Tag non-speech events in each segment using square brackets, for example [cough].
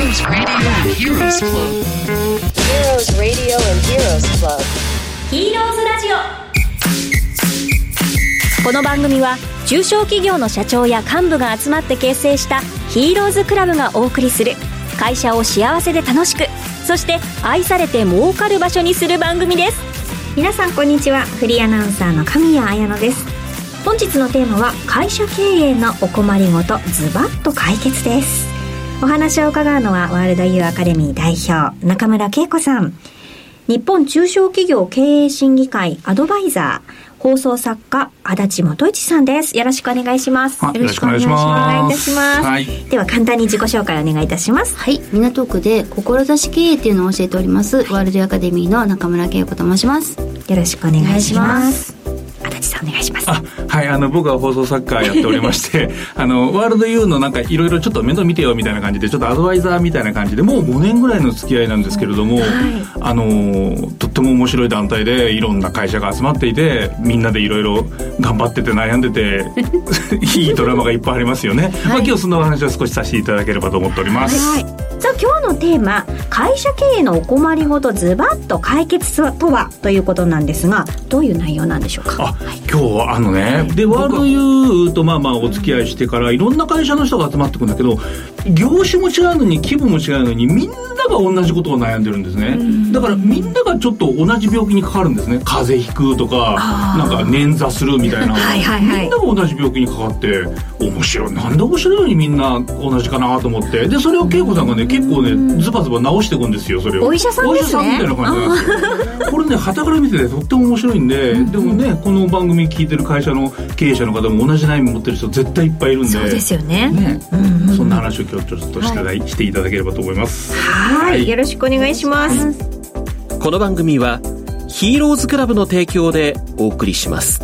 Heroes Radio and Heroes Club. Heroes Radio and Heroes Club. ヒーローズラジオこの番組は中小企業の社長や幹部が集まって結成したヒーローズクラブがお送りする会社を幸せで楽しくそして愛されて儲かる場所にする番組です。皆さんこんにちは。フリーアナウンサーの神谷彩乃です。本日のテーマは会社経営のお困りごとズバッと解決ですお話を伺うのはワールドユーアカデミー代表中村恵子さん。日本中小企業経営審議会アドバイザー放送作家足立元一さんです。よろしくお願いします。よろしくお願いします。お願いいたします、はい。では簡単に自己紹介お願いいたします。はい、港区で志経営っていうのを教えております、ワールドアカデミーの中村恵子と申します。よろしくお願いしますさんお願いします。あはいあの僕は放送作家やっておりまして [laughs] あのワールドユーのなんかいろいろちょっと面倒見てよみたいな感じでちょっとアドバイザーみたいな感じでもう5年ぐらいの付き合いなんですけれども、あのとっても面白い団体でいろんな会社が集まっていてみんなでいろいろ頑張ってて悩んでて [laughs] いいドラマがいっぱいありますよね、まあ、今日そのお話を少しさせていただければと思っております、はい。さあ今日のテーマ会社経営のお困りごとズバッと解決とはということなんですがどういう内容なんでしょうか？あ今日あのねでワールドユーとまあまあお付き合いしてからいろんな会社の人が集まってくるんだけど業種も違うのに規模も違うのにみんなが同じことを悩んでるんですね。だからみんながちょっと同じ病気にかかるんですね。風邪ひくとかなんか捻挫するみたいなはいはいはい。みんなが同じ病気にかかって面白い。なんで面白いのにみんな同じかなと思って。でそれを恵子さんがね結構ねズバズバ直していくんですよそれを。お医者さんですね。お医者さんみたいな感じなんですよ。これね傍から見ててとっても面白いんで、でもねこの番組聞いてる会社の経営者の方も同じ悩み持ってる人絶対いっぱいいるんで。そうですよね。ね、そんな話を今日ちょっとして,、していただければと思います。はい、よろしくお願いします。この番組はヒーローズクラブの提供でお送りします。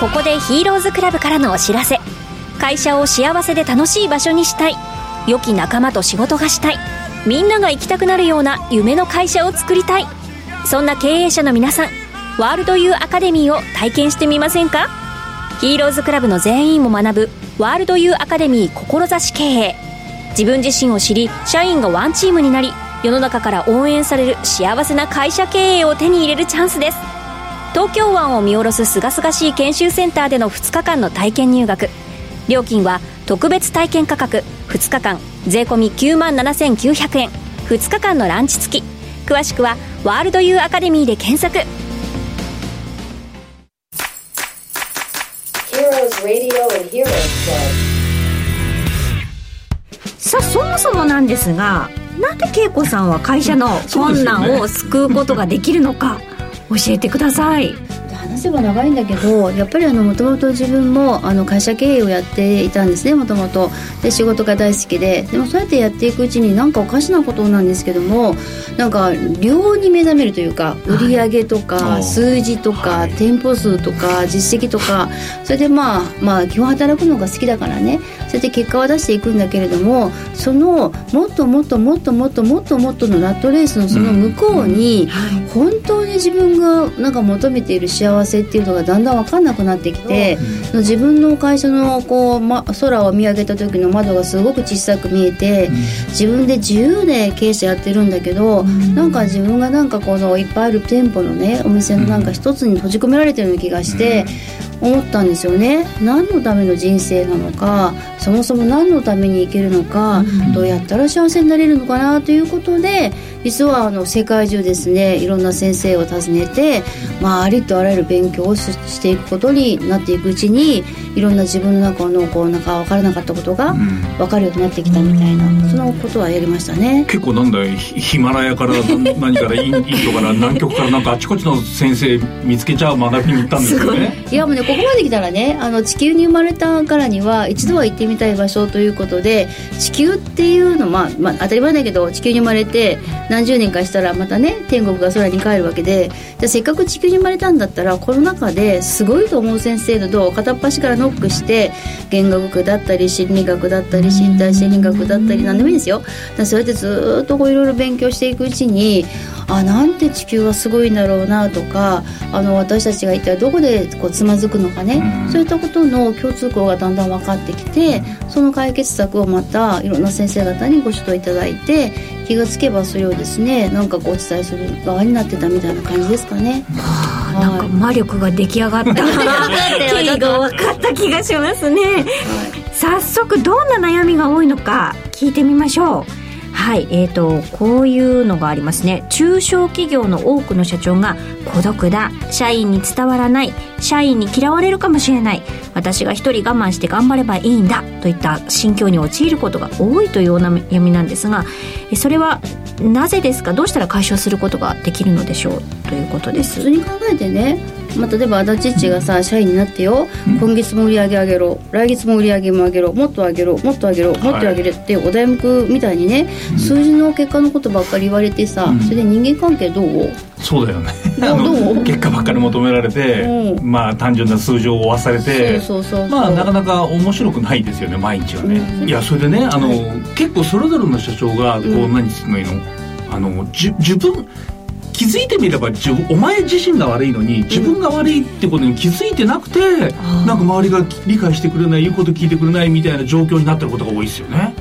ここでヒーローズクラブからのお知らせ。会社を幸せで楽しい場所にしたい。良き仲間と仕事がしたい。みんなが行きたくなるような夢の会社を作りたい。そんな経営者の皆さんワールドユーアカデミーを体験してみませんか？ヒーローズクラブの全員も学ぶワールドユーアカデミー志経営。自分自身を知り社員がワンチームになり世の中から応援される幸せな会社経営を手に入れるチャンスです。東京湾を見下ろす清々しい研修センターでの2日間の体験入学。料金は特別体験価格2日間。税込9万7900円。2日間のランチ付き。詳しくはワールドユーアカデミーで検索。さあそもそもなんですがなんで恵子さんは会社の困難を救うことができるのか教えてください。話せば長いんだけどやっぱりあのもともと自分もあの会社経営をやっていたんですねもともとで仕事が大好きで。でもそうやってやっていくうちになんかおかしなことなんですけどもなんか量に目覚めるというか売り上げとか、はい。数字とか、はい。店舗数とか実績とかそれでまあまあ基本働くのが好きだからね。それで結果は出していくんだけれどもそのもっともっともっともっともっともっとのラットレースのその向こうに、本当に自分がなんか求めている幸せっていうのがだんだん分かんなくなってきて、その自分の会社のこう、ま、空を見上げた時の窓がすごく小さく見えて、自分で自由で経営者やってるんだけど、なんか自分がなんかこのいっぱいある店舗のねお店のなんか一つに閉じ込められてるような気がして。思ったんですよね。何のための人生なのかそもそも何のために生きるのか、どうやったら幸せになれるのかなということで実はあの世界中ですねいろんな先生を訪ねて、まあ、ありとあらゆる勉強をししていくことになっていくうちにいろんな自分の中のこうなんか分からなかったことが分かるようになってきたみたいな、そのことはやりましたね。結構なんだよヒヒマラヤからな何からインインドから南極からなんかあちこちの先生見つけちゃう学びに行ったんですよね。いやもうねここまで来たらねあの地球に生まれたからには一度は行ってみたい場所ということで地球っていうのまあ、まあ、当たり前だけど地球に生まれて何十年かしたらまたね天国が空に帰るわけでじゃせっかく地球に生まれたんだったらこの中ですごいと思う先生のドアを片っ端からノックして言語学だったり心理学だったり身体心理学だったり何でもいいですよ。だそうやってずっとこういろいろ勉強していくうちにあなんて地球はすごいんだろうなとかあの私たちが一体どこでこうつまずくののかね、そういったことの共通項がだんだん分かってきてその解決策をまたいろんな先生方にご指導いただいて気がつけばそれをですねなんかこうお伝えする側になってたみたいな感じですかね。なんか魔力が出来上がった。[laughs] 経緯が分かった気がしますね、早速どんな悩みが多いのか聞いてみましょうはいえーと、こういうのがありますね。中小企業の多くの社長が孤独だ。社員に伝わらない。社員に嫌われるかもしれない。私が一人我慢して頑張ればいいんだといった心境に陥ることが多いというお悩みなんですがそれはなぜですか？どうしたら解消することができるのでしょう？ということです。普通に考えてねまあ、例えば足立っちがさ社員になってよ、今月も売り上げ上げろ。来月も売り上げも上げろ。もっと上げろ。もっと上げろ。もっと上げるってお題目みたいにね、数字の結果のことばっかり言われてさ、それで人間関係どう？そうだよね。[laughs] 結果ばっかり求められて、うん。まあ単純な数字を追わされてそうそうそうそう。まあなかなか面白くないですよね毎日はね、うん。いやそれでねあの、結構それぞれの社長がこう、うん。何するのいいの？あのじ自分気づいてみれば自分お前自身が悪いのに自分が悪いってことに気づいてなくて、なんか周りが理解してくれない言うこと聞いてくれないみたいな状況になってることが多いですよね。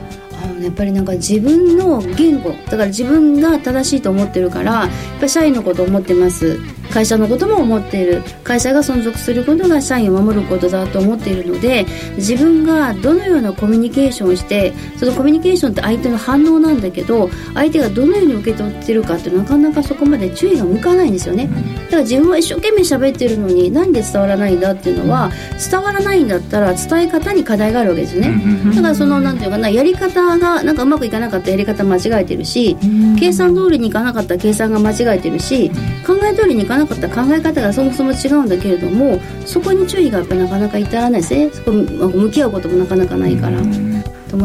あのねやっぱりなんか自分の言語だから自分が正しいと思ってるからやっぱり社員のことを思ってます会社のことも思っている。会社が存続することが社員を守ることだと思っているので自分がどのようなコミュニケーションをしてそのコミュニケーションって相手の反応なんだけど相手がどのように受け取ってるかってなかなかそこまで注意が向かないんですよね。だから自分は一生懸命喋ってるのになんで伝わらないんだっていうのは伝わらないんだったら伝え方に課題があるわけですよね。だからそのなんていうかなやり方がなんかうまくいかなかったやり方間違えてるし計算通りにいかなかった計算が間違えてるし考え通りにいかなかった考え方がそもそも違うんだけれどもそこに注意がやっぱなかなか至らないですね。そこ向き合うこともなかなかないから。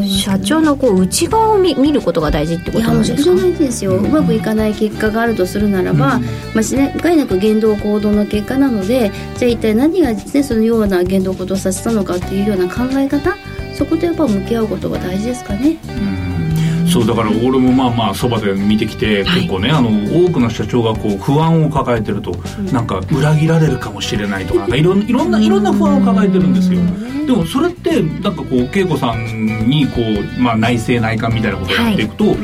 社長のこう内側を見見ることが大事ってことなんですか？ないですよ、うまくいかない結果があるとするならば、まあ、自然いなく言動行動の結果なのでじゃあ一体何が、ね、そのような言動行動をさせたのかっていうような考え方？そことやっぱ向き合うことが大事ですかね。そうだから俺もまあまあそばで見てきて、結構ねあの多くの社長がこう不安を抱えてると、なんか裏切られるかもしれないとかなんかいろんいろんないろんな不安を抱えてるんですよ。でもそれってなんかこう恵子さんにこう、まあ、内政内観みたいなことをやっていくと、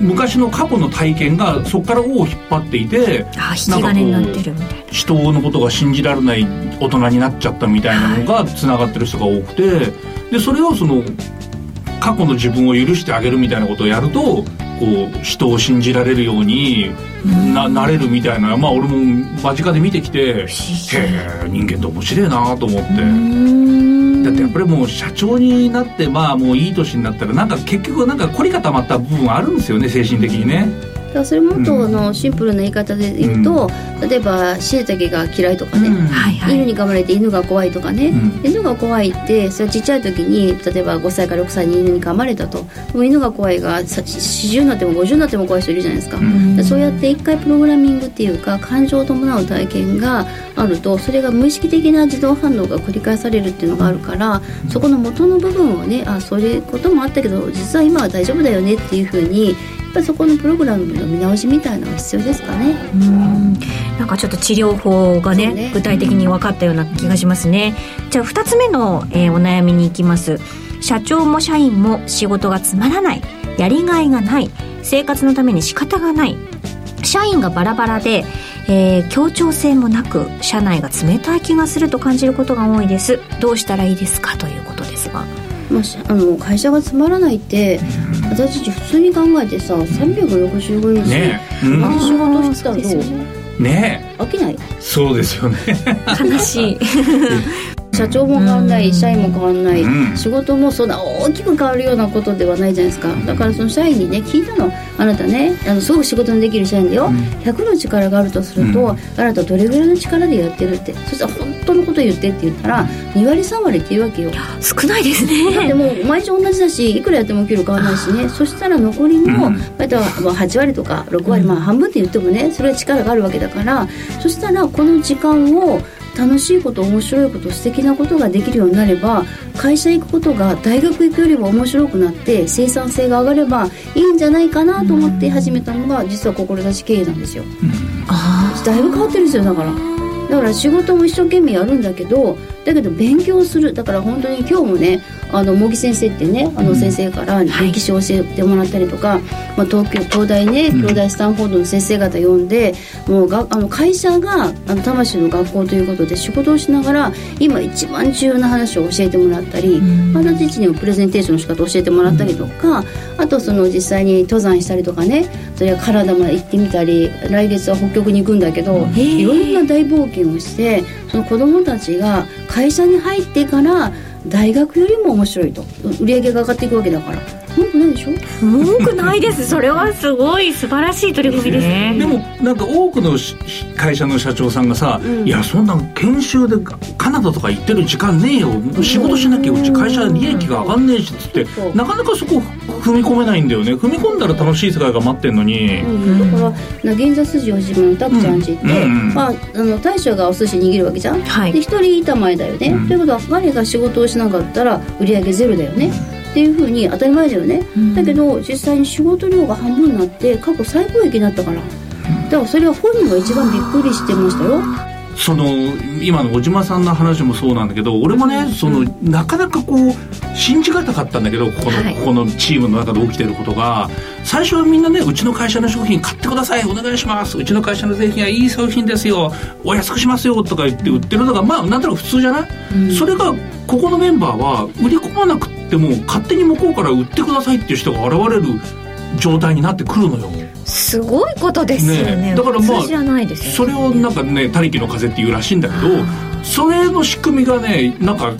昔の過去の体験がそこから尾を引っ張っていてなってるみたいな。人のことが信じられない大人になっちゃったみたいなのがつながってる人が多くてでそれをその過去の自分を許してあげるみたいなことをやるとこう人を信じられるようにななれるみたいなまあ俺も間近で見てきてへえ人間って面白いなと思って。だってやっぱりもう社長になってまあもういい年になったらなんか結局なんか凝り固まった部分あるんですよね精神的にね。だからそれもっとあのシンプルな言い方で言うと、例えばしいたけが嫌いとかね、はいはい。犬に噛まれて犬が怖いとかね、うん。犬が怖いってそれはちっちゃい時に例えば5歳から6歳に犬に噛まれたと。でも犬が怖いがさ40になっても50になっても怖い人いるじゃないですか、でそうやって一回プログラミングっていうか感情を伴う体験があるとそれが無意識的な自動反応が繰り返されるっていうのがあるからそこの元の部分をねあそういうこともあったけど実は今は大丈夫だよねっていうふうにぱりそこのプログラムの見直しみたいなのが必要ですかね。うん。なんかちょっと治療法がねね。具体的に分かったような気がしますね。じゃあ2つ目の、えーお悩みに行きます。社長も社員も仕事がつまらない。やりがいがない。生活のために仕方がない。社員がバラバラで、えー協調性もなく社内が冷たい気がすると感じることが多いです。どうしたらいいですか？ということですがまあし、あの会社がつまらないって私たち普通に考えてさ365日、ね。え、うん。あの仕事してたらどう？ね。飽きない？えそうですよね。悲しい [laughs] 社長も変わんない社員も変わんない、うん。仕事もそんな大きく変わるようなことではないじゃないですか。だからその社員にね聞いたの。あなたねあのすごく仕事のできる社員だよ、100の力があるとすると、うん。あなたどれぐらいの力でやってるって。そしたら本当のこと言ってって言ったら2割3割って言うわけよ。少ないですだってねもう毎日同じだしいくらやっても給料変わらないしね。そしたら残りの、うん。まあ、8割とか6割、まあ半分って言ってもねそれは力があるわけだからそしたらこの時間を楽しいこと面白いこと素敵なことができるようになれば会社行くことが大学行くよりも面白くなって生産性が上がればいいんじゃないかなと思って始めたのが実は志経営なんですよ。あだいぶ変わってるんですよだから。ーだから仕事も一生懸命やるんだけどだけど勉強する。だから本当に今日もねあの茂木先生ってねあの先生から歴史を教えてもらったりとか、まあ、東京東大ね京大スタンフォードの先生方呼んで、もうがあの会社があの魂の学校ということで仕事をしながら今一番重要な話を教えてもらったり、また自身にもプレゼンテーションの仕方を教えてもらったりとか、あとその実際に登山したりとかねそれはカナダまで行ってみたり来月は北極に行くんだけどいろんな大冒険をしてその子供たちが会社に入ってから大学よりも面白いと。売り上げが上がっていくわけだから。文句ないでしょ？文句ないです。[laughs] それはすごい。素晴らしい取り組みです。ねでもなんか多くのし会社の社長さんがさ、いやそんな研修でカナダとか行ってる時間ねえよ。仕事しなきゃうち会社利益が上がんねえしっつってなかなかそこ踏み込めないんだよね。踏み込んだら楽しい世界が待ってんのに、うん、だからな銀座筋を島のたくちゃんちって、うん。うんまあ、あの大将がお寿司握るわけじゃん、はい。で一人板前だよね、うん。ということは彼が仕事をしなかったら売り上げゼロだよね、っていうふうに当たり前だよね、だけど実際に仕事量が半分になって過去最高益になったから。だからそれは本人が一番びっくりしてましたよ。その今の小島さんの話もそうなんだけど俺もね、そのなかなかこう信じがたかったんだけどここの,、はい。ここのチームの中で起きてることが。最初はみんなねうちの会社の商品買ってくださいお願いします。うちの会社の製品はいい商品ですよ。お安くしますよとか言って売ってるのがまあなんとなく普通じゃない、それがここのメンバーは売り込まなくっても勝手に向こうから売ってくださいっていう人が現れる状態になってくるのよ。すごいことですよね。ね。だからまあ普通じゃないですよそれをなんかね「他力の風」っていうらしいんだけどそれの仕組みがねなんか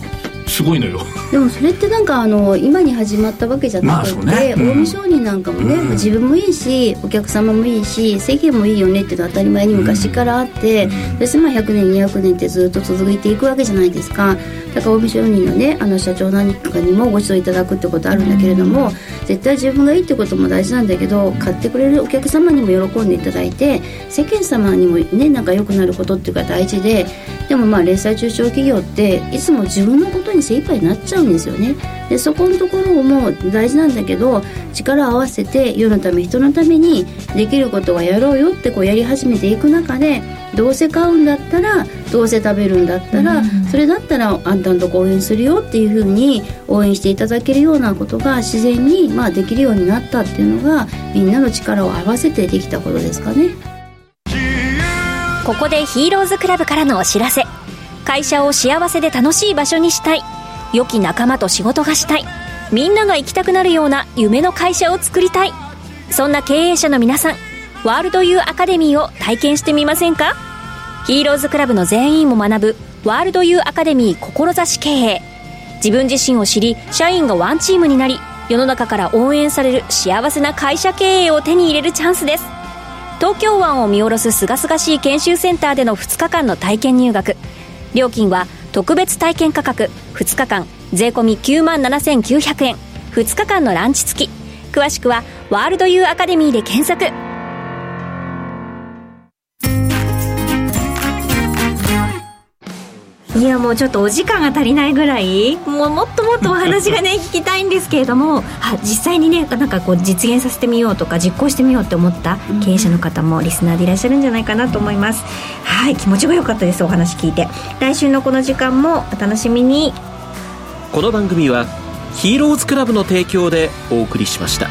すごいのよ。でもそれってなんかあの今に始まったわけじゃなくて、まあそうね。うん。近江商人なんかもね、うん。自分もいいしお客様もいいし世間もいいよねっていうのは当たり前に昔からあって、そしてまあ100年200年ってずっと続いていくわけじゃないですか。だから近江商人のねあの社長なんかにもご指導いただくってことあるんだけれども、絶対自分がいいってことも大事なんだけど買ってくれるお客様にも喜んでいただいて世間様にもねなんか良くなることっていうか大事ででもまあ零細中小企業っていつも自分のことに精一杯になっちゃうんですよね。でそこのところも大事なんだけど力を合わせて世のため人のためにできることはやろうよってこうやり始めていく中でどうせ買うんだったらどうせ食べるんだったら、それだったらあんたのとこ応援するよっていうふうに応援していただけるようなことが自然にまあできるようになったっていうのがみんなの力を合わせてできたことですかね。ここでヒーローズクラブからのお知らせ会社を幸せで楽しい場所にしたい。良き仲間と仕事がしたい。みんなが行きたくなるような夢の会社を作りたい。そんな経営者の皆さんワールドユーアカデミーを体験してみませんか？ヒーローズクラブの全員も学ぶワールドユーアカデミー志経営。自分自身を知り社員がワンチームになり世の中から応援される幸せな会社経営を手に入れるチャンスです。東京湾を見下ろす清々しい研修センターでの2日間の体験入学。料金は特別体験価格2日間税込9万7900円。2日間のランチ付き。詳しくはワールドユーアカデミーで検索。いやもうちょっとお時間が足りないぐらいもうもっともっとお話がね [laughs] 聞きたいんですけれどもあ実際にねなんかこう実現させてみようとか実行してみようって思った経営者の方もリスナーでいらっしゃるんじゃないかなと思います。はい気持ちが良かったですお話聞いて。来週のこの時間もお楽しみに。この番組はヒーローズクラブの提供でお送りしました